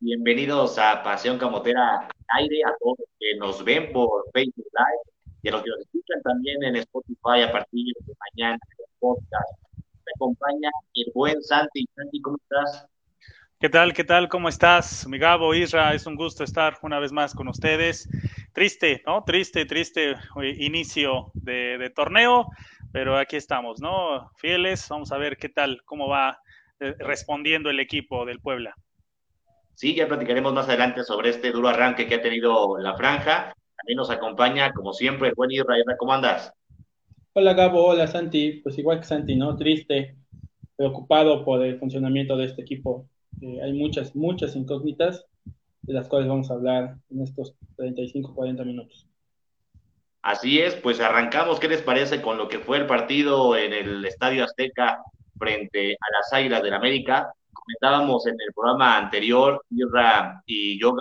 Bienvenidos a Pasión Camotera Aire, a todos los que nos ven por Facebook Live y a los que nos escuchan también en Spotify a partir de mañana en el podcast. Me acompaña el buen Santi. Santi, ¿cómo estás? ¿Qué tal? ¿Qué tal? ¿Cómo estás? Mi Gabo, Isra, es un gusto estar una vez más con ustedes. Triste, ¿no? Triste, triste eh, inicio de, de torneo, pero aquí estamos, ¿no? Fieles, vamos a ver qué tal, cómo va eh, respondiendo el equipo del Puebla. Sí, ya platicaremos más adelante sobre este duro arranque que ha tenido la franja. También nos acompaña, como siempre, el buen Israel. ¿Cómo andas? Hola Gabo, hola Santi. Pues igual que Santi, ¿no? Triste, preocupado por el funcionamiento de este equipo. Eh, hay muchas, muchas incógnitas de las cuales vamos a hablar en estos 35, 40 minutos. Así es, pues arrancamos. ¿Qué les parece con lo que fue el partido en el Estadio Azteca frente a las Águilas del América. Comentábamos en el programa anterior, Irra y yo,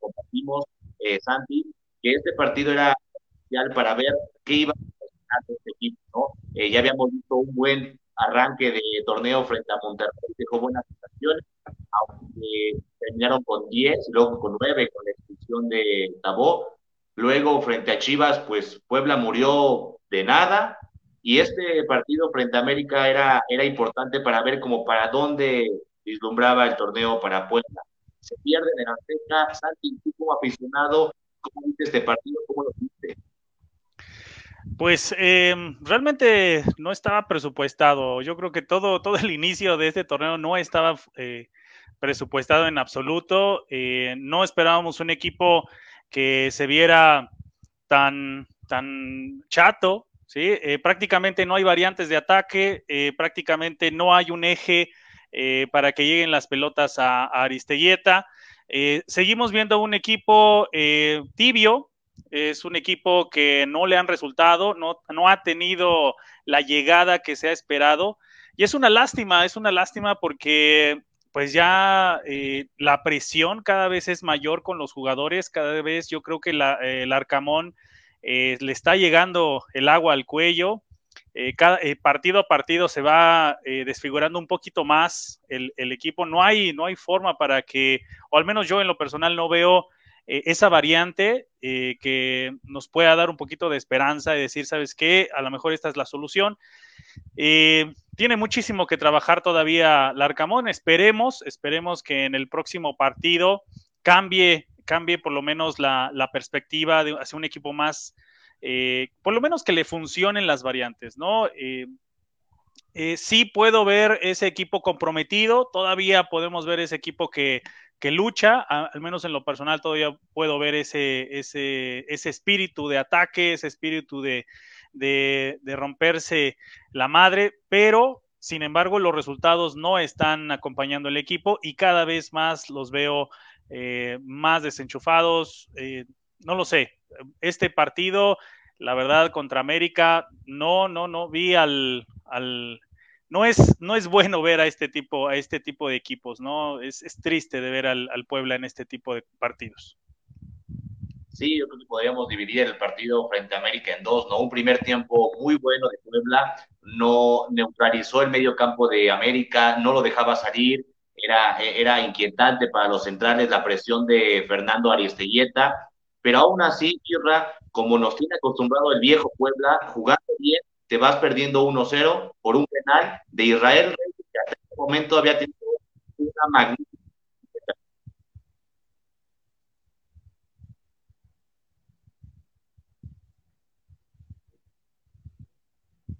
compartimos, eh, Santi, que este partido era especial para ver qué iba a hacer este equipo, ¿no? Eh, ya habíamos visto un buen arranque de torneo frente a Monterrey, dejó buenas sensaciones, aunque terminaron con 10, luego con 9 con la expulsión de Tabó. Luego, frente a Chivas, pues Puebla murió de nada, y este partido frente a América era, era importante para ver como para dónde vislumbraba el torneo para Puebla. Se pierde en el Azteca. Santi, tú como aficionado, ¿cómo viste este partido? ¿Cómo lo viste? Pues eh, realmente no estaba presupuestado. Yo creo que todo, todo el inicio de este torneo no estaba eh, presupuestado en absoluto. Eh, no esperábamos un equipo que se viera tan, tan chato, ¿sí? Eh, prácticamente no hay variantes de ataque, prácticamente no hay un eje eh, para que lleguen las pelotas a, a Aristeguieta. seguimos viendo un equipo tibio, es un equipo que no le han resultado, no, ha tenido la llegada que se ha esperado. Y es una lástima, es una lástima porque pues ya eh, la presión cada vez es mayor con los jugadores, cada vez yo creo que la, eh, el Arcamón eh, le está llegando el agua al cuello. Eh, eh, partido a partido se va desfigurando un poquito más el, equipo. No hay, no hay forma para que, o al menos yo en lo personal no veo esa variante que nos pueda dar un poquito de esperanza y decir, ¿sabes qué? A lo mejor esta es la solución. tiene muchísimo que trabajar todavía Larcamón. Esperemos, esperemos que en el próximo partido cambie cambie por lo menos la, perspectiva de hacer un equipo más, eh, por lo menos que le funcionen las variantes, ¿no? Eh, eh, sí puedo ver ese equipo comprometido, todavía podemos ver ese equipo que, lucha, al menos en lo personal todavía puedo ver ese, espíritu de ataque, ese espíritu de, romperse la madre, pero sin embargo los resultados no están acompañando el equipo y cada vez más los veo más desenchufados, eh, no lo sé. Este partido, la verdad, contra América, no, no, no vi al, al no es, no es bueno ver a este tipo, a este tipo de equipos, ¿no? Es, es triste de ver al, al, Puebla en este tipo de partidos. Sí, yo creo que podríamos dividir el partido frente a América en dos, ¿no? Un primer tiempo muy bueno de Puebla, no neutralizó el medio campo de América, no lo dejaba salir, era, era inquietante para los centrales la presión de Fernando Aristeguieta, pero aún así, Irra, como nos tiene acostumbrado el viejo Puebla, jugando bien, te vas perdiendo 1-0 por un penal de Israel, que hasta ese momento había tenido una magnífica.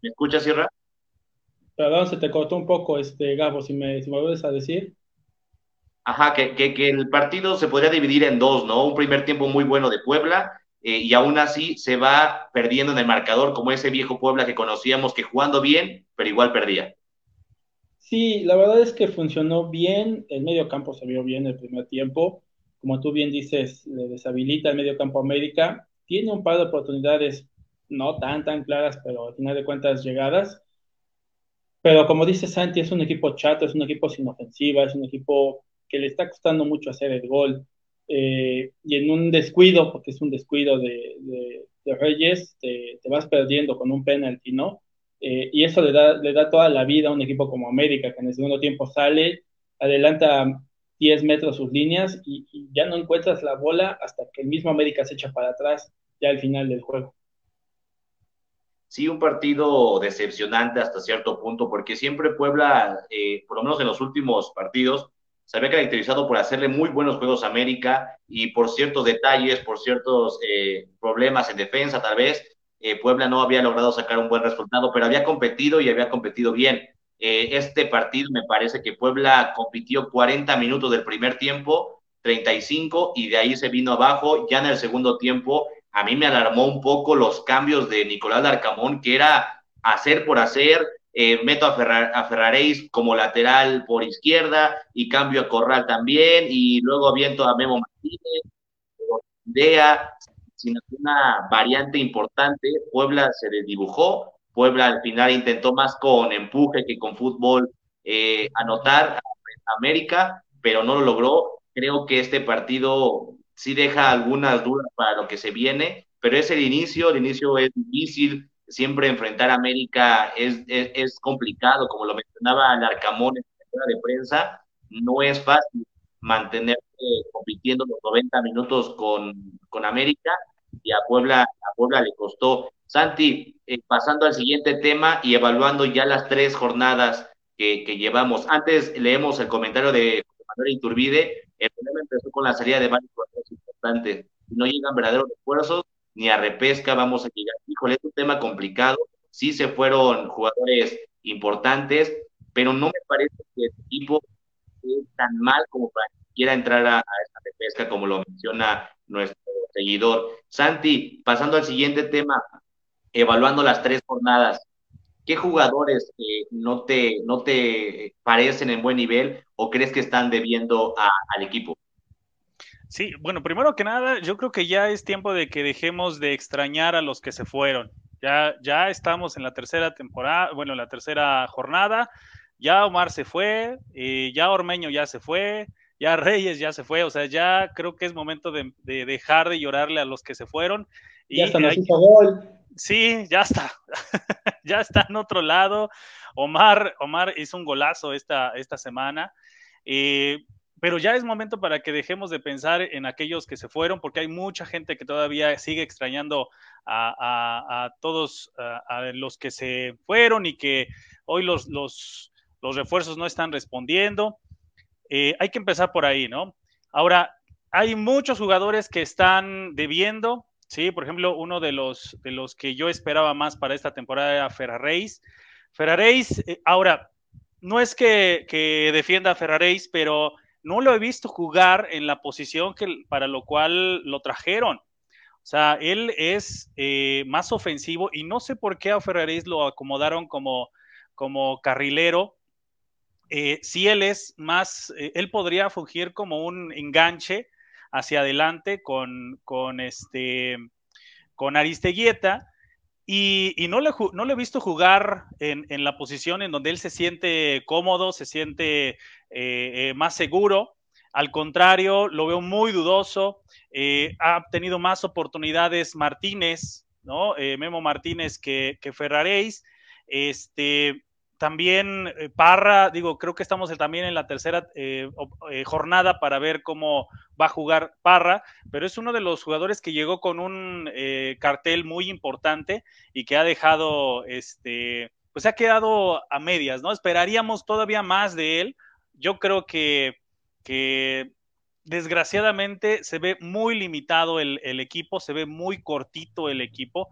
¿Me escuchas, Irra? Perdón, se te cortó un poco, este, Gabo, si me vuelves a decir. Ajá, que, que, que, el partido se podría dividir en dos, ¿no? Un primer tiempo muy bueno de Puebla eh, y aún así se va perdiendo en el marcador como ese viejo Puebla que conocíamos que jugando bien, pero igual perdía. Sí, la verdad es que funcionó bien, el medio campo se vio bien el primer tiempo, como tú bien dices, le deshabilita el medio campo América, tiene un par de oportunidades no tan tan claras, pero al final de cuentas llegadas, pero como dice Santi, es un equipo chato, es un equipo sin ofensiva, es un equipo que le está costando mucho hacer el gol. Eh, y en un descuido, porque es un descuido de, de, Reyes, te, te, vas perdiendo con un penalti, ¿no? Eh, y eso le da, le da toda la vida a un equipo como América, que en el segundo tiempo sale, adelanta 10 metros sus líneas y, ya no encuentras la bola hasta que el mismo América se echa para atrás ya al final del juego. Sí, un partido decepcionante hasta cierto punto, porque siempre Puebla, eh, por lo menos en los últimos partidos, se había caracterizado por hacerle muy buenos juegos a América y por ciertos detalles, por ciertos eh, problemas en defensa tal vez, eh, Puebla no había logrado sacar un buen resultado, pero había competido y había competido bien. Eh, este partido me parece que Puebla compitió 40 minutos del primer tiempo, 35, y de ahí se vino abajo. Ya en el segundo tiempo, a mí me alarmó un poco los cambios de Nicolás Darcamón, que era hacer por hacer, eh, meto a, Ferrar, como lateral por izquierda y cambio a Corral también, y luego aviento a Memo Martínez, Dea, sin una variante importante, Puebla se desdibujó, Puebla al final intentó más con empuje que con fútbol eh, anotar a América, pero no lo logró. Creo que este partido sí deja algunas dudas para lo que se viene, pero es el inicio, el inicio es difícil, siempre enfrentar a América es, es, complicado, como lo mencionaba Larcamón en la de prensa, no es fácil mantenerse compitiendo los 90 minutos con, con América y a Puebla, a Puebla le costó. Santi, eh, pasando al siguiente tema y evaluando ya las tres jornadas que, llevamos. Antes leemos el comentario de Manuel Iturbide. El problema empezó con la salida de varios jugadores importantes. No llegan verdaderos esfuerzos ni a repesca vamos a llegar. Híjole, es un tema complicado. Sí se fueron jugadores importantes, pero no me parece que el equipo es tan mal como para que quiera entrar a, a esta repesca, como lo menciona nuestro seguidor. Santi, pasando al siguiente tema, evaluando las tres jornadas, ¿qué jugadores eh, no, te, no te parecen en buen nivel o crees que están debiendo al equipo? Sí, bueno, primero que nada, yo creo que ya es tiempo de que dejemos de extrañar a los que se fueron. Ya, ya estamos en la tercera temporada, bueno, en la tercera jornada. Ya Omar se fue, eh, ya Ormeño ya se fue, ya Reyes ya se fue, o sea, ya creo que es momento de, dejar de llorarle a los que se fueron. Ya está, nos hizo gol. Sí, ya está, ya está en otro lado. Omar, Omar hizo un golazo esta, esta semana. Eh, pero ya es momento para que dejemos de pensar en aquellos que se fueron, porque hay mucha gente que todavía sigue extrañando a, todos a, los que se fueron y que hoy los, los, refuerzos no están respondiendo. Eh, hay que empezar por ahí, ¿no? Ahora, hay muchos jugadores que están debiendo, ¿sí? Por ejemplo, uno de los, de los que yo esperaba más para esta temporada era Ferraréis. Ferraréis, eh, ahora, no es que, defienda a Ferraréis, pero no lo he visto jugar en la posición que, para lo cual lo trajeron. O sea, él es eh, más ofensivo y no sé por qué a Ferraréis lo acomodaron como, como carrilero eh, si él es más, eh, él podría fungir como un enganche hacia adelante con, con este, con Aristeguieta. Y, no, le, no he visto jugar en, la posición en donde él se siente cómodo, se siente eh, más seguro. Al contrario, lo veo muy dudoso. ha tenido más oportunidades Martínez, ¿no? Memo Martínez que, que Ferraréis. Este, también eh, Parra, digo, creo que estamos también en la tercera eh, eh, jornada para ver cómo va a jugar Parra, pero es uno de los jugadores que llegó con un cartel muy importante y que ha dejado, este, pues ha quedado a medias, ¿no? Esperaríamos todavía más de él. Yo creo que, desgraciadamente se ve muy limitado el, el equipo, se ve muy cortito el equipo.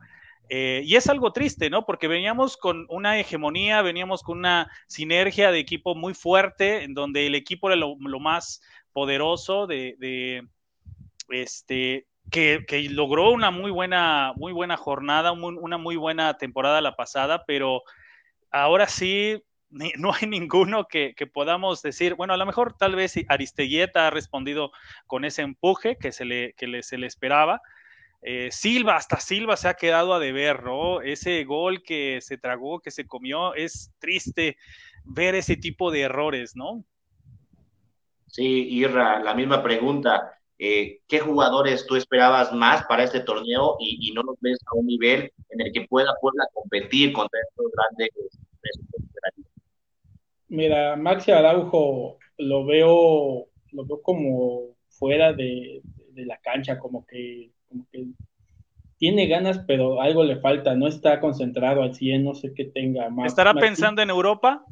Eh, y es algo triste, ¿no? Porque veníamos con una hegemonía, veníamos con una sinergia de equipo muy fuerte, en donde el equipo era lo, más poderoso de, este, que, logró una muy buena, muy buena jornada, una muy buena temporada la pasada, pero ahora sí no hay ninguno que, podamos decir, bueno, a lo mejor tal vez Aristeguieta ha respondido con ese empuje que se le, que se le esperaba, eh, Silva, hasta Silva se ha quedado a deber, ¿no? Ese gol que se tragó, que se comió, es triste ver ese tipo de errores, ¿no? Sí, Irra, la misma pregunta. Eh, ¿Qué jugadores tú esperabas más para este torneo y, no los ves a un nivel en el que pueda Puebla competir contra estos grandes? Mira, Maxi Araujo lo veo lo veo como fuera de, la cancha, como que, como que tiene ganas, pero algo le falta, no está concentrado al 100, no sé qué tenga más. ¿Estará pensando en Europa?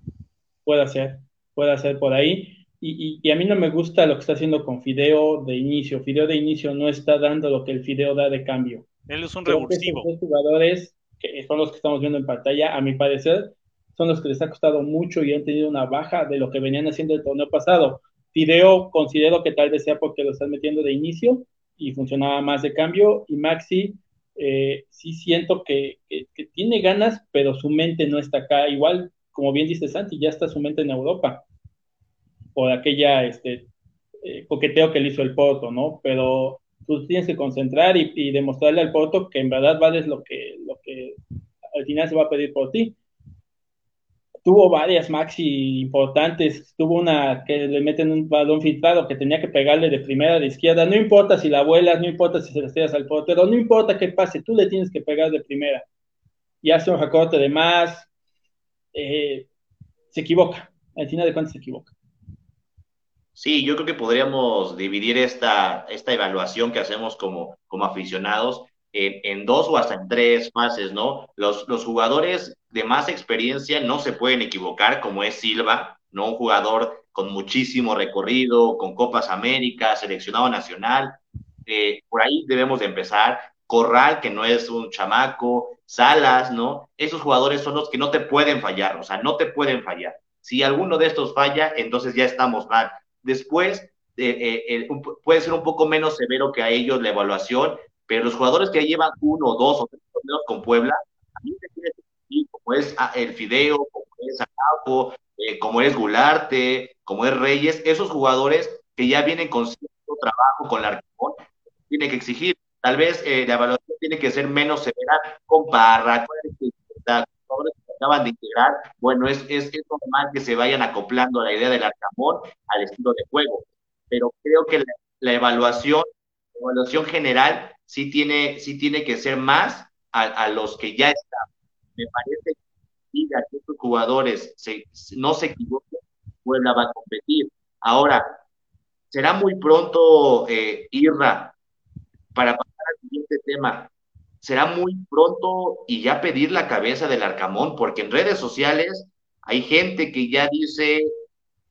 Puede ser, puede ser por ahí. Y, y, a mí no me gusta lo que está haciendo con Fideo de inicio. Fideo de inicio no está dando lo que el Fideo da de cambio. Él es un revulsivo. Los jugadores, que son los que estamos viendo en pantalla, a mi parecer, son los que les ha costado mucho y han tenido una baja de lo que venían haciendo el torneo pasado. Fideo considero que tal vez sea porque lo están metiendo de inicio y funcionaba más de cambio. Y Maxi, eh, sí siento que, tiene ganas, pero su mente no está acá. Igual, como bien dice Santi, ya está su mente en Europa por aquella este, eh, coqueteo que le hizo el Porto, ¿no? Pero tú tienes que concentrar y, demostrarle al Porto que en verdad vales lo que, lo que al final se va a pedir por ti tuvo varias maxi importantes, tuvo una que le meten un balón filtrado que tenía que pegarle de primera de izquierda, no importa si la vuelas, no importa si se la estrellas al portero, no importa qué pase, tú le tienes que pegar de primera. Y hace un recorte de más, eh, se equivoca, al final de cuentas se equivoca. Sí, yo creo que podríamos dividir esta, esta evaluación que hacemos como, como aficionados en, dos o hasta en tres fases, ¿no? Los, los jugadores de más experiencia no se pueden equivocar, como es Silva, ¿no? Un jugador con muchísimo recorrido, con Copas América, seleccionado nacional. Eh, por ahí debemos de empezar. Corral, que no es un chamaco, Salas, ¿no? Esos jugadores son los que no te pueden fallar, o sea, no te pueden fallar. Si alguno de estos falla, entonces ya estamos mal. Después, eh, eh, puede ser un poco menos severo que a ellos la evaluación, pero los jugadores que llevan uno, dos o tres torneos con Puebla, también se tiene como es ah, el Fideo, como es Acabo, eh, como es Gularte, como es Reyes, esos jugadores que ya vienen con cierto trabajo con la Arquimón, tiene que exigir. Tal vez eh, la evaluación tiene que ser menos severa con Parra, con jugadores que acaban de integrar. Bueno, es, es, es, normal que se vayan acoplando a la idea del Arcamón al estilo de juego, pero creo que la, la evaluación, evaluación general sí tiene, sí tiene que ser más a, los que ya están. Me parece que si estos jugadores no se equivoquen, Puebla va a competir. Ahora, será muy pronto, eh, Irra, para pasar al siguiente tema, será muy pronto y ya pedir la cabeza del Arcamón, porque en redes sociales hay gente que ya dice,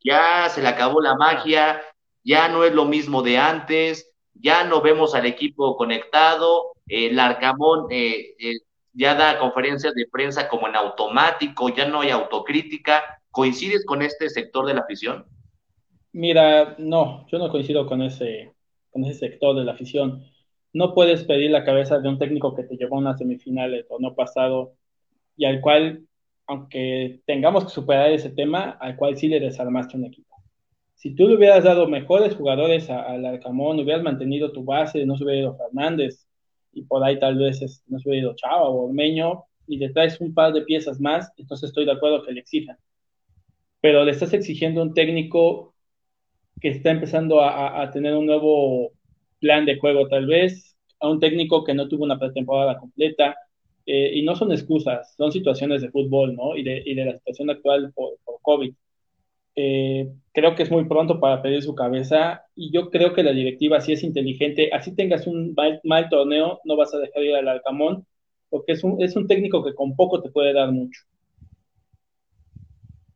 ya se le acabó la magia, ya no es lo mismo de antes, ya no vemos al equipo conectado, el Arcamón eh, eh, ya da conferencias de prensa como en automático, ya no hay autocrítica. ¿Coincides con este sector de la afición? Mira, no, yo no coincido con ese, con ese sector de la afición. No puedes pedir la cabeza de un técnico que te llevó a una semifinal o no pasado y al cual, aunque tengamos que superar ese tema, al cual sí le desarmaste un equipo si tú le hubieras dado mejores jugadores al Arcamón, hubieras mantenido tu base, no se hubiera ido Fernández, y por ahí tal vez no se hubiera ido Chava o Ormeño, y le traes un par de piezas más, entonces estoy de acuerdo que le exijan. Pero le estás exigiendo un técnico que está empezando a, tener un nuevo plan de juego, tal vez, a un técnico que no tuvo una pretemporada completa, eh, y no son excusas, son situaciones de fútbol, ¿no? Y de, la situación actual por COVID. Eh, creo que es muy pronto para pedir su cabeza y yo creo que la directiva sí es inteligente, así tengas un mal, torneo, no vas a dejar ir al Alcamón, porque es un, es un técnico que con poco te puede dar mucho.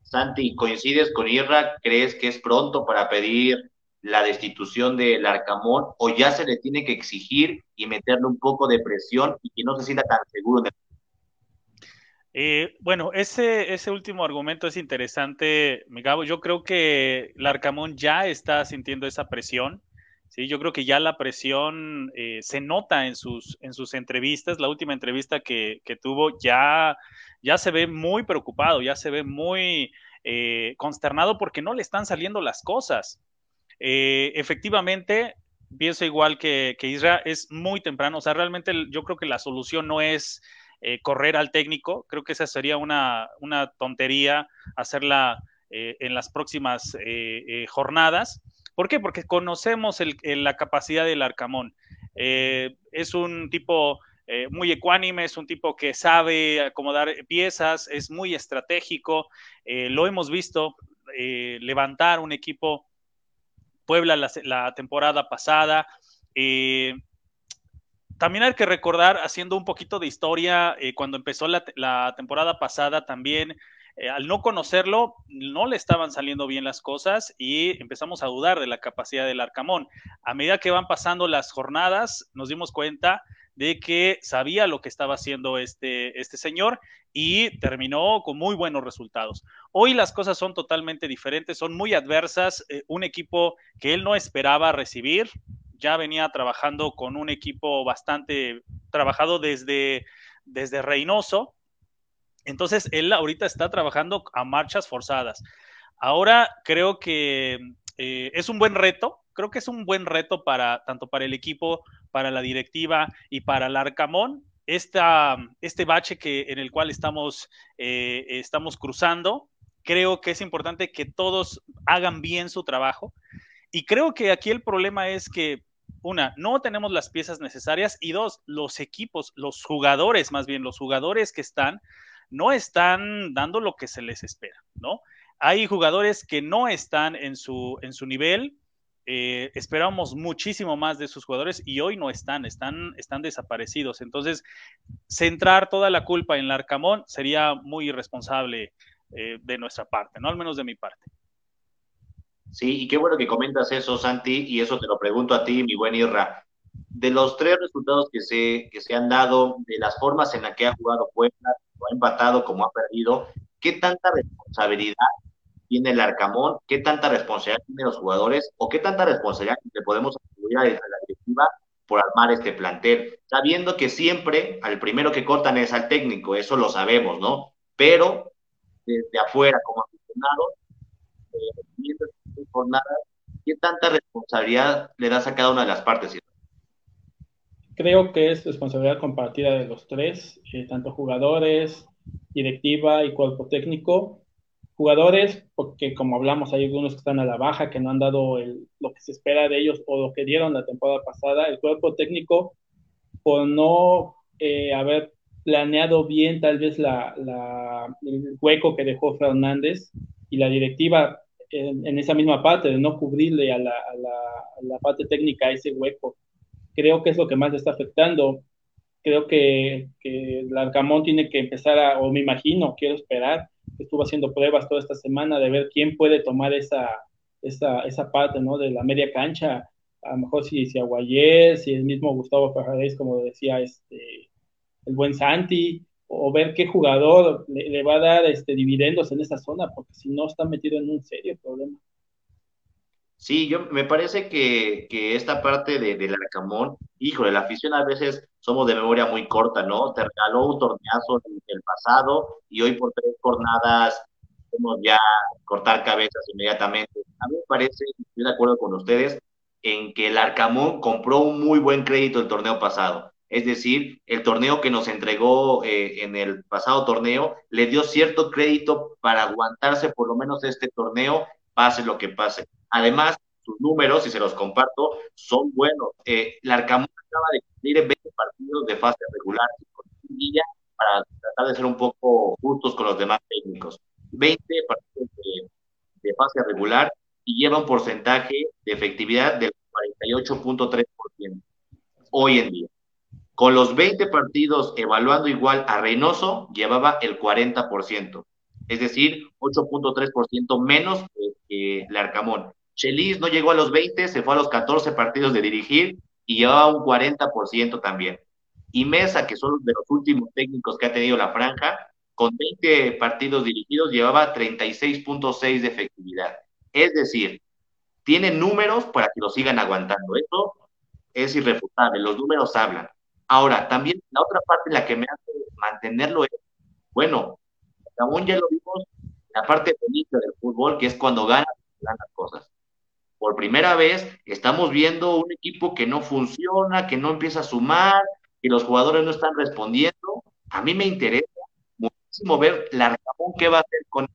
Santi, ¿coincides con Irra? ¿Crees que es pronto para pedir la destitución del Arcamón o ya se le tiene que exigir y meterle un poco de presión y que no se sienta tan seguro eh, bueno, ese, ese último argumento es interesante, Migabo. Yo creo que Larcamón ya está sintiendo esa presión. Yo creo que ya la presión eh, se nota en sus, en sus entrevistas. La última entrevista que, tuvo ya, ya se ve muy preocupado, ya se ve muy eh, consternado porque no le están saliendo las cosas. efectivamente, pienso igual que, que Isra, es muy temprano. O sea, realmente yo creo que la solución no es eh, correr al técnico. Creo que esa sería una, tontería hacerla eh, en las próximas eh, jornadas. ¿Por qué? Porque conocemos la capacidad del Arcamón. es un tipo muy ecuánime, es un tipo que sabe acomodar piezas, es muy estratégico. lo hemos visto levantar un equipo Puebla la, temporada pasada. También hay que recordar, haciendo un poquito de historia, eh, cuando empezó la, temporada pasada también, eh, al no conocerlo, no le estaban saliendo bien las cosas y empezamos a dudar de la capacidad del Arcamón. A medida que van pasando las jornadas, nos dimos cuenta de que sabía lo que estaba haciendo este, este señor y terminó con muy buenos resultados. Hoy las cosas son totalmente diferentes, son muy adversas. Eh, un equipo que él no esperaba recibir, ya venía trabajando con un equipo bastante trabajado desde, desde Reynoso. Entonces, él ahorita está trabajando a marchas forzadas. Ahora creo que eh, es un buen reto, creo que es un buen reto para tanto para el equipo, para la directiva y para el Arcamón. Esta, este bache que, en el cual estamos, eh, estamos cruzando, creo que es importante que todos hagan bien su trabajo. Y creo que aquí el problema es que, una, no tenemos las piezas necesarias y dos, los equipos, los jugadores, más bien los jugadores que están, no están dando lo que se les espera, ¿no? Hay jugadores que no están en su, en su nivel, eh, esperábamos muchísimo más de sus jugadores y hoy no están, están, están desaparecidos. Entonces, centrar toda la culpa en el Arcamón sería muy irresponsable eh, de nuestra parte, no al menos de mi parte. Sí, y qué bueno que comentas eso, Santi, y eso te lo pregunto a ti, mi buen Irra. De los tres resultados que se, que se han dado, de las formas en las que ha jugado Puebla, ha empatado como ha perdido, ¿qué tanta responsabilidad tiene el Arcamón, qué tanta responsabilidad tienen los jugadores o qué tanta responsabilidad le podemos atribuir a la directiva por armar este plantel, sabiendo que siempre al primero que cortan es al técnico, eso lo sabemos, ¿no? Pero desde afuera, como aficionados, eh, jornadas, ¿qué tanta responsabilidad le das a cada una de las partes? Creo que es responsabilidad compartida de los tres, eh, tanto jugadores, directiva y cuerpo técnico jugadores, porque como hablamos, hay algunos que están a la baja, que no han dado lo que se espera de ellos o lo que dieron la temporada pasada. El cuerpo técnico, por no eh, haber planeado bien tal vez la, el hueco que dejó Fernández y la directiva en, esa misma parte, de no cubrirle a la, a la parte técnica ese hueco. Creo que es lo que más le está afectando creo que, que el tiene que empezar a, o me imagino, quiero esperar, estuvo haciendo pruebas toda esta semana de ver quién puede tomar esa, esa, esa parte, ¿no? De la media cancha, a lo mejor si, si si el mismo Gustavo Ferraréis, como decía este, el buen Santi, o ver qué jugador le, va a dar este, dividendos en esa zona, porque si no está metido en un serio problema. Sí, yo me parece que, que esta parte de, del Arcamón, híjole, la afición a veces somos de memoria muy corta, ¿no? Te regaló un torneazo en el pasado y hoy por tres jornadas podemos ya cortar cabezas inmediatamente. A mí me parece, estoy de acuerdo con ustedes, en que el Arcamón compró un muy buen crédito el torneo pasado. Es decir, el torneo que nos entregó eh, en el pasado torneo le dio cierto crédito para aguantarse por lo menos este torneo, pase lo que pase. Además, sus números, si se los comparto, son buenos. Eh, el Arcamón acaba de cumplir 20 partidos de fase regular para tratar de ser un poco justos con los demás técnicos. 20 partidos de, fase regular y lleva un porcentaje de efectividad del 48.3% hoy en día. Con los 20 partidos evaluando igual a Reynoso, llevaba el 40%, es decir, 8.3% menos que, el Arcamón. Chelis no llegó a los 20, se fue a los 14 partidos de dirigir y llevaba un 40% también. Y Mesa, que son de los últimos técnicos que ha tenido la franja, con 20 partidos dirigidos llevaba 36.6 de efectividad. Es decir, tiene números para que lo sigan aguantando. Eso es irrefutable, los números hablan. Ahora, también la otra parte la que me hace mantenerlo es, bueno, aún ya lo vimos, la parte bonita del fútbol, que es cuando ganas, ganas cosas por primera vez estamos viendo un equipo que no funciona, que no empieza a sumar, que los jugadores no están respondiendo. A mí me interesa muchísimo ver la Ramón qué va a hacer con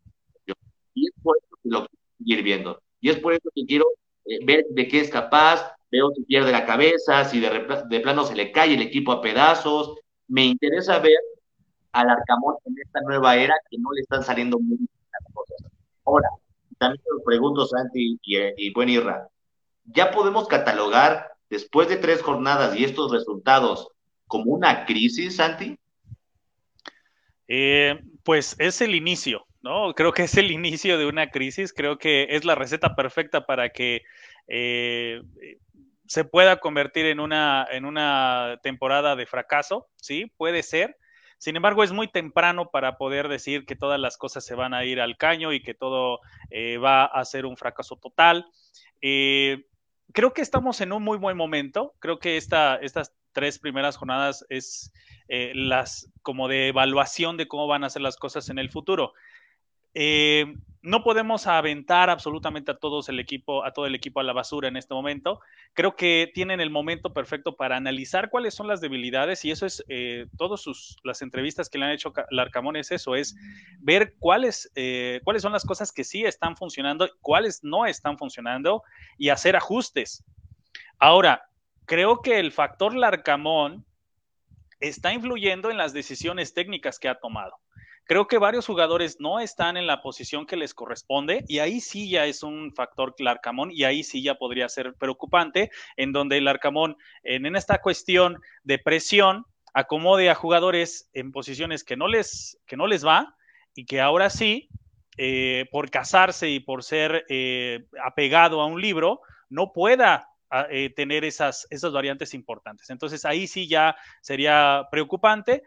y es por eso que lo quiero seguir viendo. Y es por eso que quiero eh, ver de qué es capaz, veo si pierde la cabeza, si de, de, plano se le cae el equipo a pedazos. Me interesa ver al Arcamón en esta nueva era que no le están saliendo muy bien las cosas. Ahora, también lo pregunto, Santi y, y buen Irra, ya podemos catalogar después de tres jornadas y estos resultados como una crisis, Santi? Eh, pues es el inicio, ¿no? Creo que es el inicio de una crisis, creo que es la receta perfecta para que eh, se pueda convertir en una, en una temporada de fracaso, ¿sí? Puede ser. Sin embargo, es muy temprano para poder decir que todas las cosas se van a ir al caño y que todo eh, va a ser un fracaso total. creo que estamos en un muy buen momento. Creo que esta, estas tres primeras jornadas es eh, las como de evaluación de cómo van a ser las cosas en el futuro. Eh, no podemos aventar absolutamente a todos el equipo, a todo el equipo a la basura en este momento. Creo que tienen el momento perfecto para analizar cuáles son las debilidades y eso es eh, todas las entrevistas que le han hecho Larcamón es eso, es ver cuáles, eh, cuáles son las cosas que sí están funcionando, cuáles no están funcionando y hacer ajustes. Ahora, creo que el factor Larcamón está influyendo en las decisiones técnicas que ha tomado. Creo que varios jugadores no están en la posición que les corresponde y ahí sí ya es un factor Larcamón y ahí sí ya podría ser preocupante, en donde el en, esta cuestión de presión acomode a jugadores en posiciones que no les, que no les va y que ahora sí, eh, por casarse y por ser eh, apegado a un libro, no pueda eh, tener esas, esas variantes importantes. Entonces ahí sí ya sería preocupante.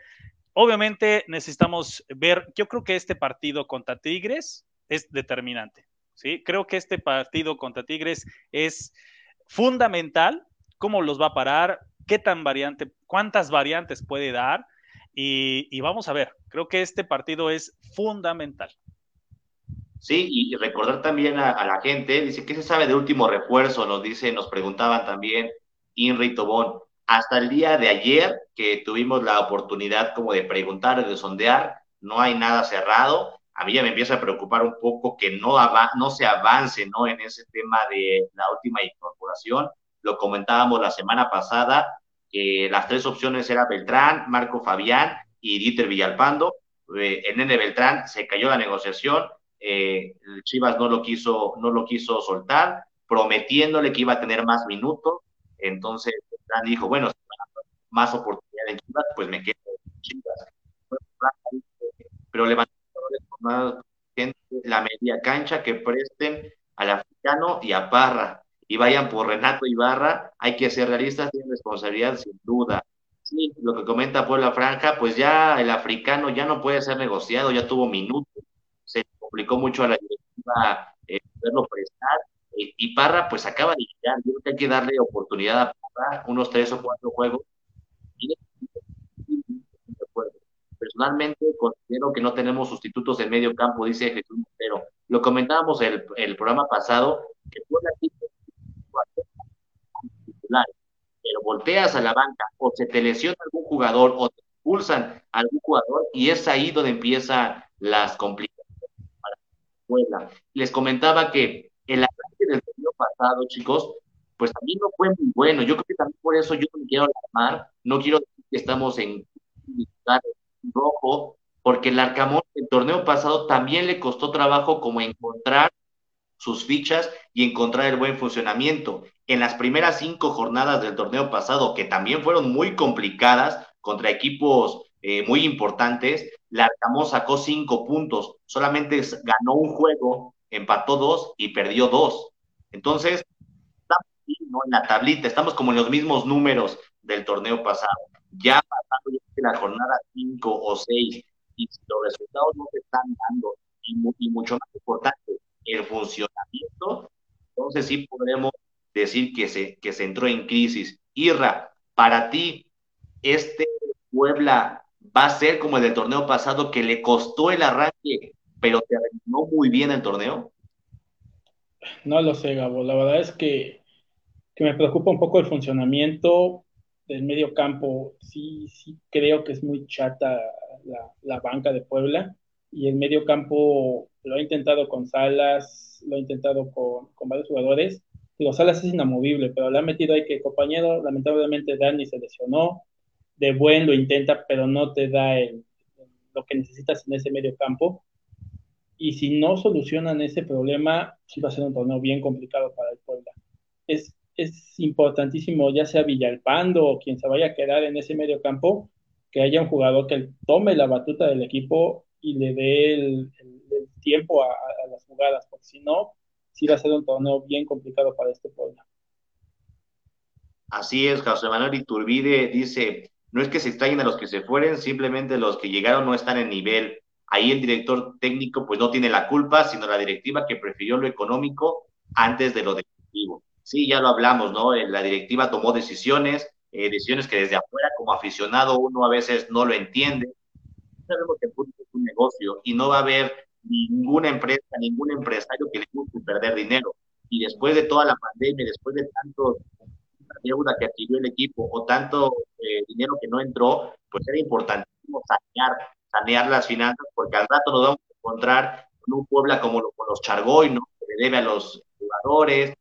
Obviamente necesitamos ver, yo creo que este partido contra Tigres es determinante. ¿sí? Creo que este partido contra Tigres es fundamental. ¿Cómo los va a parar? ¿Qué tan variante? ¿Cuántas variantes puede dar? Y, vamos a ver, creo que este partido es fundamental. Sí, y recordar también a, la gente, dice, ¿qué se sabe de último refuerzo? Nos dice, nos preguntaban también Inri Tobón. Hasta el día de ayer, que tuvimos la oportunidad como de preguntar, de sondear, no hay nada cerrado. A mí ya me empieza a preocupar un poco que no, no se avance ¿no? en ese tema de la última incorporación. Lo comentábamos la semana pasada, que las tres opciones eran Beltrán, Marco Fabián y Dieter Villalpando. Eh, en Nene Beltrán se cayó la negociación, eh, Chivas no lo quiso, no lo quiso soltar, prometiéndole que iba a tener más minutos. Entonces, dijo, bueno, si más oportunidades en Chivas, pues me quedo en Chivas. Pero levantó la media cancha que presten al africano y a Parra y vayan por Renato Ibarra, hay que ser realistas, tienen responsabilidad sin duda. Sí, lo que comenta Puebla Franja, pues ya el africano ya no puede ser negociado, ya tuvo minutos, complicó mucho a la directiva eh, poderlo prestar. Eh, y Parra, pues acaba de llegar. Yo creo que hay que darle oportunidad a unos tres o cuatro juegos. Personalmente considero que no tenemos sustitutos en medio campo, dice Jesús Montero. Lo comentábamos el, el programa pasado, que fue titular, pero volteas a la banca o se te lesiona algún jugador o te expulsan algún jugador y es ahí donde empiezan las complicaciones les comentaba que el ataque del año pasado, chicos, pues también no fue muy bueno. Yo creo que también por eso yo no quiero alarmar, no quiero decir que estamos en rojo, porque el Arcamón, el torneo pasado, también le costó trabajo como encontrar sus fichas y encontrar el buen funcionamiento. En las primeras cinco jornadas del torneo pasado, que también fueron muy complicadas contra equipos eh, muy importantes, Larcamón sacó cinco puntos, solamente ganó un juego, empató dos y perdió dos. Entonces, estamos en la tablita, estamos como en los mismos números del torneo pasado. Ya pasando la jornada cinco o seis, y si los resultados no se están dando, y, mucho más importante, el funcionamiento, entonces sí podremos decir que se, que se entró en crisis. Irra, para ti, este Puebla va a ser como el del torneo pasado que le costó el arranque, pero terminó muy bien el torneo? No lo sé, Gabo. La verdad es que, me preocupa un poco el funcionamiento del medio campo. Sí, sí creo que es muy chata la, banca de Puebla y el medio campo lo ha intentado con Salas, lo ha intentado con, con varios jugadores. Los Salas es inamovible, pero le ha metido ahí que compañero, lamentablemente Dani se lesionó, de buen lo intenta, pero no te da lo que necesitas en ese medio campo. Y si no solucionan ese problema, sí va a ser un torneo bien complicado para el Puebla. Es importantísimo, ya sea Villalpando o quien se vaya a quedar en ese medio campo, que haya un jugador que tome la batuta del equipo y le dé el, tiempo a, las jugadas, porque si no, sí va a ser un torneo bien complicado para este pueblo. Así es, José Manuel Iturbide dice, no es que se extrañen a los que se fueren, simplemente los que llegaron no están en nivel. Ahí el director técnico pues no tiene la culpa, sino la directiva que prefirió lo económico antes de lo deportivo. Sí, ya lo hablamos, ¿no? Eh, la directiva tomó decisiones, eh, decisiones que desde afuera como aficionado uno a veces no lo entiende. Sabemos que el fútbol es un negocio y no va a haber ninguna empresa, ningún empresario que le guste perder dinero. Y después de toda la pandemia, después de tanto deuda que adquirió el equipo o tanto eh, dinero que no entró, pues era importantísimo sanear, sanear las finanzas, porque al rato nos vamos a encontrar con un Puebla como con los Chargoy, ¿no? Que le debe a los jugadores,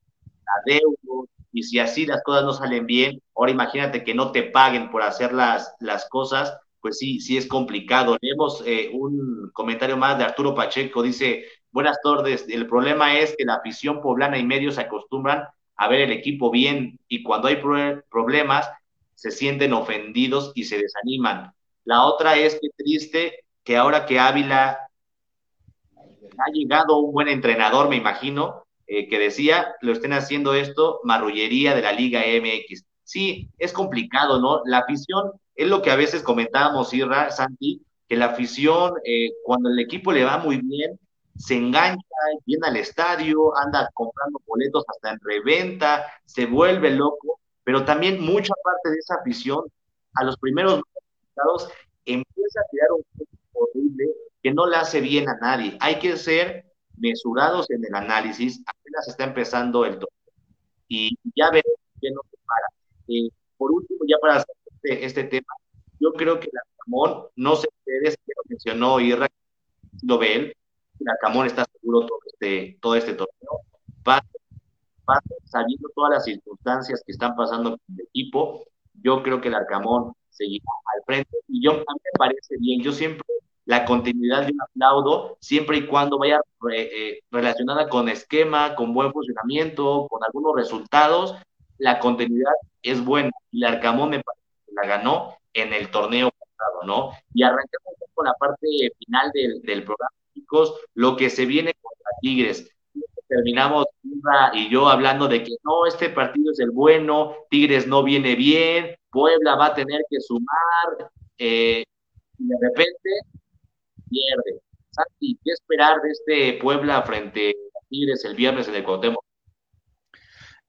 adeudos, y si así las cosas no salen bien, ahora imagínate que no te paguen por hacer las, las cosas, pues sí, sí es complicado. Leemos eh, un comentario más de Arturo Pacheco, dice, buenas tardes, el problema es que la afición poblana y medios se acostumbran a ver el equipo bien y cuando hay problemas se sienten ofendidos y se desaniman. La otra es que triste que ahora que Ávila ha llegado un buen entrenador, me imagino, eh, que decía, lo estén haciendo esto, marrullería de la Liga MX. Sí, es complicado, ¿no? La afición es lo que a veces comentábamos, Irra, Santi, que la afición, eh, cuando el equipo le va muy bien, se engancha, viene al estadio, anda comprando boletos hasta en reventa, se vuelve loco, pero también mucha parte de esa afición, a los primeros resultados, empieza a crear un horrible que no le hace bien a nadie. Hay que ser mesurados en el análisis, apenas está empezando el torneo. Y ya veremos qué nos para. Eh, por último, ya para hacer este, este, tema, yo creo que el Arcamón, no sé ustedes, que lo mencionó Irra, lo ve él, el Arcamón está seguro todo este, todo este torneo, va, va sabiendo todas las circunstancias que están pasando con el equipo, yo creo que el Arcamón seguirá al frente. Y yo a mí me parece bien, yo siempre la continuidad un aplaudo, siempre y cuando vaya eh, relacionada con esquema, con buen funcionamiento, con algunos resultados, la continuidad es buena. Y la Arcamón me parece que la ganó en el torneo pasado, ¿no? Y arrancamos con la parte final del, del programa, chicos, lo que se viene contra Tigres. Terminamos y yo hablando de que no, este partido es el bueno, Tigres no viene bien, Puebla va a tener que sumar, eh, y de repente pierde. Santi, ¿qué esperar de este Puebla frente a Tigres el viernes en el Cuauhtémoc?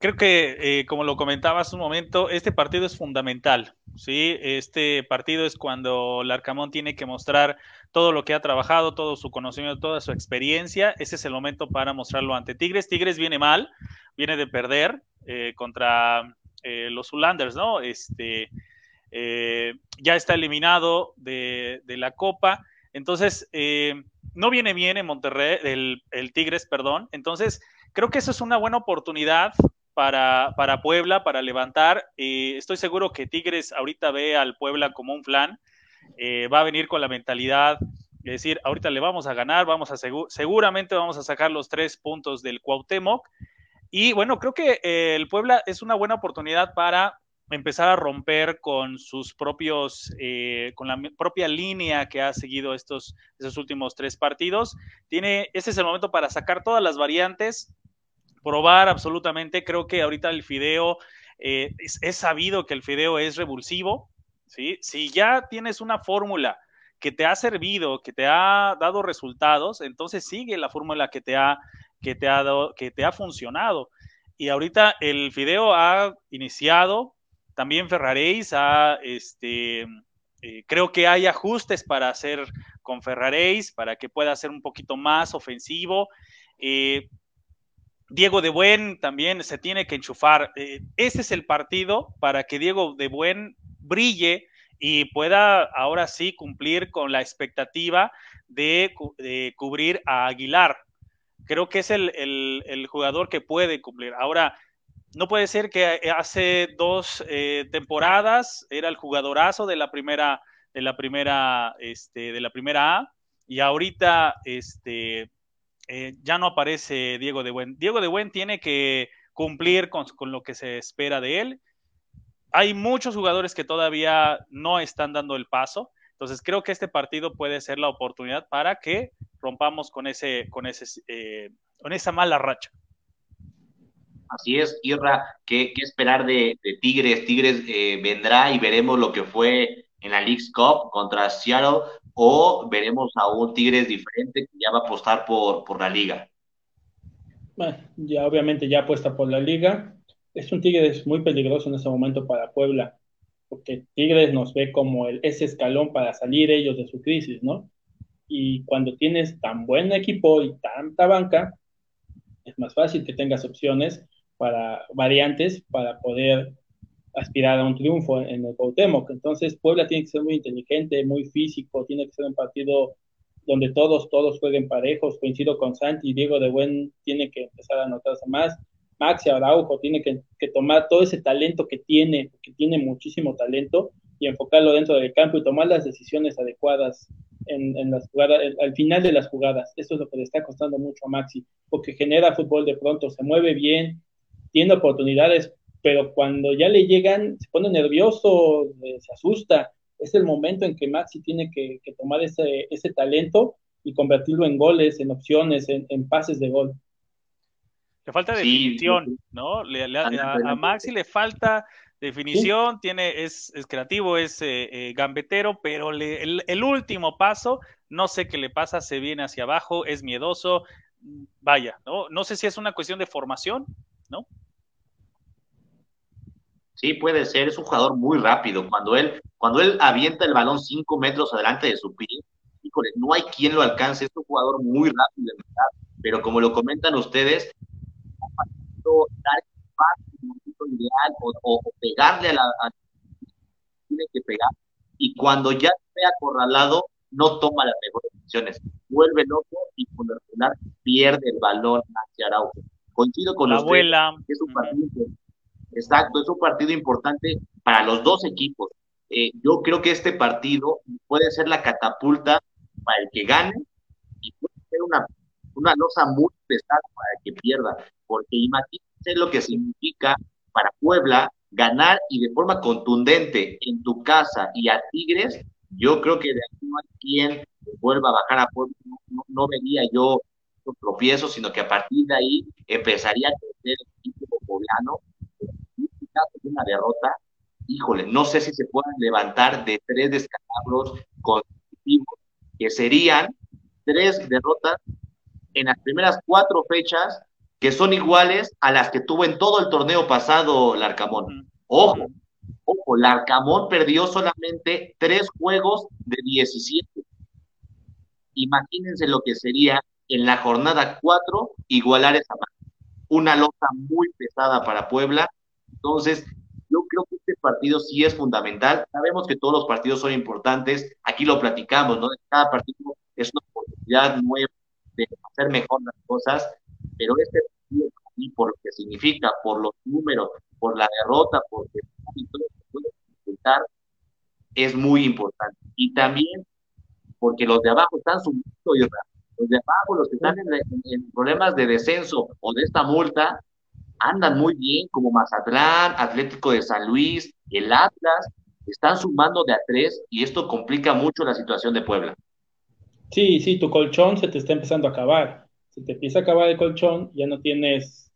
Creo que, eh, como lo comentaba hace un momento, este partido es fundamental. ¿sí? Este partido es cuando Larcamón tiene que mostrar todo lo que ha trabajado, todo su conocimiento, toda su experiencia. Ese es el momento para mostrarlo ante Tigres. Tigres viene mal, viene de perder eh, contra eh, los Ulanders, ¿no? Este, ya está eliminado de, de la Copa entonces, eh, no viene bien en Monterrey, el, Tigres, perdón. Entonces, creo que eso es una buena oportunidad para, para Puebla, para levantar. Eh, estoy seguro que Tigres ahorita ve al Puebla como un plan. Eh, va a venir con la mentalidad de decir, ahorita le vamos a ganar, vamos a seguramente vamos a sacar los tres puntos del Cuauhtémoc. Y bueno, creo que el Puebla es una buena oportunidad para empezar a romper con sus propios, eh, con la propia línea que ha seguido estos, estos últimos tres partidos. Tiene, ese es el momento para sacar todas las variantes, probar absolutamente. Creo que ahorita el fideo, eh, es, sabido que el fideo es revulsivo. ¿sí? Si ya tienes una fórmula que te ha servido, que te ha dado resultados, entonces sigue la fórmula que te ha, que te ha, dado, que te ha funcionado. Y ahorita el fideo ha iniciado, también Ferraréis ha, este, eh, creo que hay ajustes para hacer con Ferraréis, para que pueda ser un poquito más ofensivo. Eh, Diego de Buen también se tiene que enchufar. Eh, ese es el partido para que Diego de Buen brille y pueda ahora sí cumplir con la expectativa de, cubrir a Aguilar. Creo que es el, el, jugador que puede cumplir. Ahora, no puede ser que eh, hace dos eh, temporadas era el jugadorazo de la primera, de la primera, este, de la primera A, y ahorita este, eh, ya no aparece Diego de Buen. Diego de Buen tiene que cumplir con, lo que se espera de él. Hay muchos jugadores que todavía no están dando el paso. Entonces creo que este partido puede ser la oportunidad para que rompamos con ese, con ese, eh, con esa mala racha. Así es, Irra, ¿qué, esperar de, Tigres? Tigres eh, vendrá y veremos lo que fue en la League's Cup contra Seattle o veremos a un Tigres diferente que ya va a apostar por, por la liga. Ya obviamente ya apuesta por la liga. Es un Tigres muy peligroso en ese momento para Puebla, porque Tigres nos ve como el, ese escalón para salir ellos de su crisis, ¿no? Y cuando tienes tan buen equipo y tanta banca, es más fácil que tengas opciones para variantes para poder aspirar a un triunfo en el Cuauhtémoc. Entonces, Puebla tiene que ser muy inteligente, muy físico, tiene que ser un partido donde todos, todos jueguen parejos. Coincido con Santi, Diego de Buen tiene que empezar a anotarse más. Maxi Araujo tiene que, tomar todo ese talento que tiene, que tiene muchísimo talento, y enfocarlo dentro del campo y tomar las decisiones adecuadas en, las jugadas, al final de las jugadas. Eso es lo que le está costando mucho a Maxi, porque genera fútbol de pronto, se mueve bien, tiene oportunidades, pero cuando ya le llegan, se pone nervioso, eh, se asusta. Es el momento en que Maxi tiene que, tomar ese, ese, talento y convertirlo en goles, en opciones, en, pases de gol. Le falta definición, ¿no? a, Maxi le falta definición, tiene, es, es, creativo, es eh, eh, gambetero, pero el, el, último paso, no sé qué le pasa, se viene hacia abajo, es miedoso, vaya, ¿no? No sé si es una cuestión de formación, ¿no? Sí, puede ser, es un jugador muy rápido. Cuando él, cuando él avienta el balón cinco metros adelante de su pie, híjole, no hay quien lo alcance, es un jugador muy rápido, de verdad. Pero como lo comentan ustedes, dar el ideal o, pegarle a la tiene que pegar y cuando ya ve acorralado no toma las mejores decisiones, vuelve loco y con el regular pierde el balón hacia Araujo. Coincido con la abuela. es un partido Exacto, es un partido importante para los dos equipos. Eh, yo creo que este partido puede ser la catapulta para el que gane y puede ser una, una losa muy pesada para el que pierda, porque imagínense lo que significa para Puebla ganar y de forma contundente en tu casa y a Tigres, yo creo que de aquí no hay quien vuelva a bajar a Puebla, no, no vería yo tropiezos, sino que a partir de ahí empezaría a crecer el equipo poblano una derrota, híjole, no sé si se pueden levantar de tres descalabros consecutivos, que serían tres derrotas en las primeras cuatro fechas que son iguales a las que tuvo en todo el torneo pasado Larcamón. Ojo, ojo, Larcamón perdió solamente tres juegos de 17. Imagínense lo que sería en la jornada cuatro igualar esa Una losa muy pesada para Puebla. Entonces, yo creo que este partido sí es fundamental. Sabemos que todos los partidos son importantes. Aquí lo platicamos, ¿no? Cada partido es una oportunidad nueva de hacer mejor las cosas, pero este partido, por lo que significa, por los números, por la derrota, disfrutar, es muy importante. Y también porque los de abajo están subiendo, los de abajo, los que están en problemas de descenso o de esta multa, andan muy bien, como Mazatlán, Atlético de San Luis, el Atlas, están sumando de a tres y esto complica mucho la situación de Puebla. Sí, sí, tu colchón se te está empezando a acabar. Se te empieza a acabar el colchón, ya no tienes,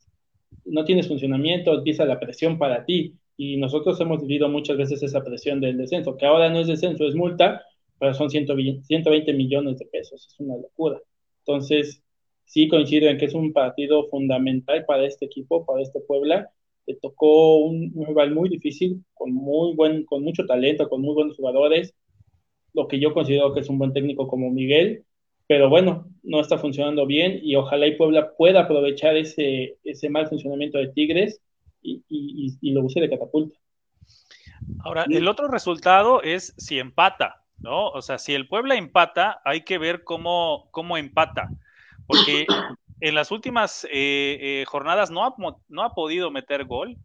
no tienes funcionamiento, empieza la presión para ti. Y nosotros hemos vivido muchas veces esa presión del descenso, que ahora no es descenso, es multa, pero son 120 millones de pesos, es una locura. Entonces, sí coincido en que es un partido fundamental para este equipo, para este Puebla. Le tocó un, rival muy difícil, con muy buen, con mucho talento, con muy buenos jugadores. Lo que yo considero que es un buen técnico como Miguel, pero bueno, no está funcionando bien y ojalá y Puebla pueda aprovechar ese, ese mal funcionamiento de Tigres y, y, lo use de catapulta. Ahora, el otro resultado es si empata, ¿no? O sea, si el Puebla empata, hay que ver cómo, cómo empata porque en las últimas eh, eh, jornadas no ha, no ha podido meter gol.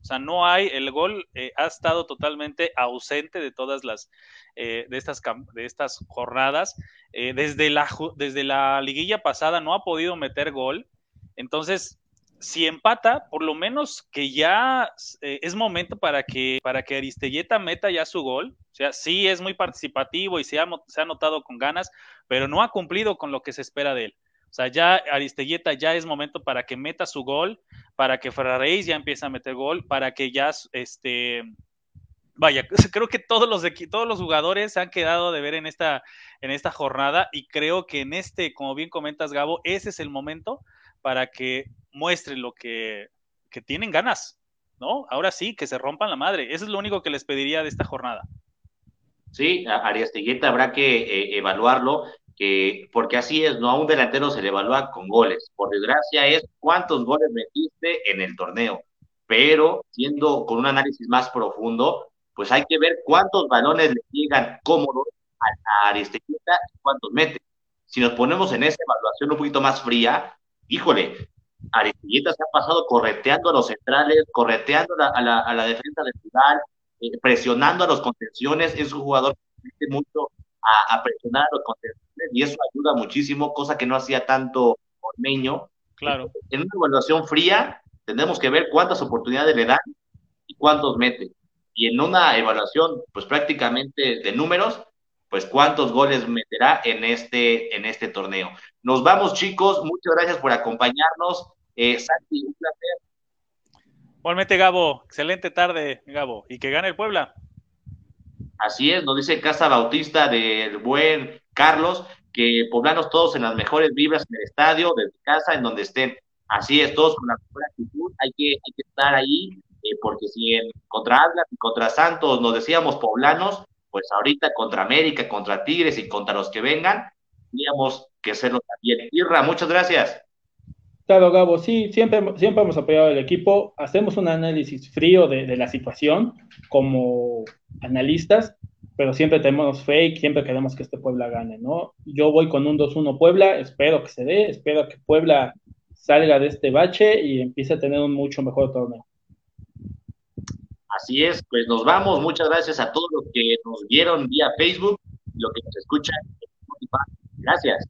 O sea, no hay, el gol eh, ha estado totalmente ausente de todas las, de, estas, de estas jornadas. desde, la, desde la liguilla pasada no ha podido meter gol. Entonces, si empata, por lo menos que ya eh, es momento para que, para que Aristelleta meta ya su gol. O sea, sí es muy participativo y se ha, se ha notado con ganas, pero no ha cumplido con lo que se espera de él. O sea, ya Aristelleta ya es momento para que meta su gol, para que Ferraréis ya empiece a meter gol, para que ya este vaya, creo que todos los todos los jugadores se han quedado de ver en esta en esta jornada y creo que en este, como bien comentas Gabo, ese es el momento para que muestren lo que, tienen ganas, ¿no? Ahora sí, que se rompan la madre. Eso es lo único que les pediría de esta jornada. Sí, Ariastegueta habrá que eh, evaluarlo, que, porque así es, no a un delantero se le evalúa con goles. Por desgracia es cuántos goles metiste en el torneo. Pero siendo con un análisis más profundo, pues hay que ver cuántos balones le llegan cómodos a, a y cuántos mete. Si nos ponemos en esa evaluación un poquito más fría, híjole, Aristilleta se ha pasado correteando a los centrales, correteando a, la, a la defensa del rival, eh, presionando a los contenciones. Es un jugador que mete mucho a, presionar a los contenciones y eso ayuda muchísimo, cosa que no hacía tanto Ormeño. Claro. En una evaluación fría, tenemos que ver cuántas oportunidades le dan y cuántos mete. Y en una evaluación, pues prácticamente de números, pues cuántos goles meterá en este, en este torneo. Nos vamos, chicos. Muchas gracias por acompañarnos. Eh, Santi, un placer. Igualmente, Gabo. Excelente tarde, Gabo. Y que gane el Puebla. Así es, nos dice Casa Bautista del buen Carlos, que poblanos todos en las mejores vibras en el estadio, desde casa, en donde estén. Así es, todos con la mejor actitud. Hay que, hay que estar ahí, eh, porque si en contra Atlas y contra Santos nos decíamos poblanos, pues ahorita contra América, contra Tigres y contra los que vengan, teníamos que hacerlo también. Irra, muchas gracias. Claro, Gabo, sí, siempre, siempre hemos apoyado al equipo, hacemos un análisis frío de, la situación como analistas, pero siempre tenemos fake, siempre queremos que este Puebla gane, ¿no? Yo voy con un 2-1 Puebla, espero que se dé, espero que Puebla salga de este bache y empiece a tener un mucho mejor torneo. Así es, pues nos vamos. Muchas gracias a todos los que nos vieron vía Facebook y los que nos escuchan. Gracias.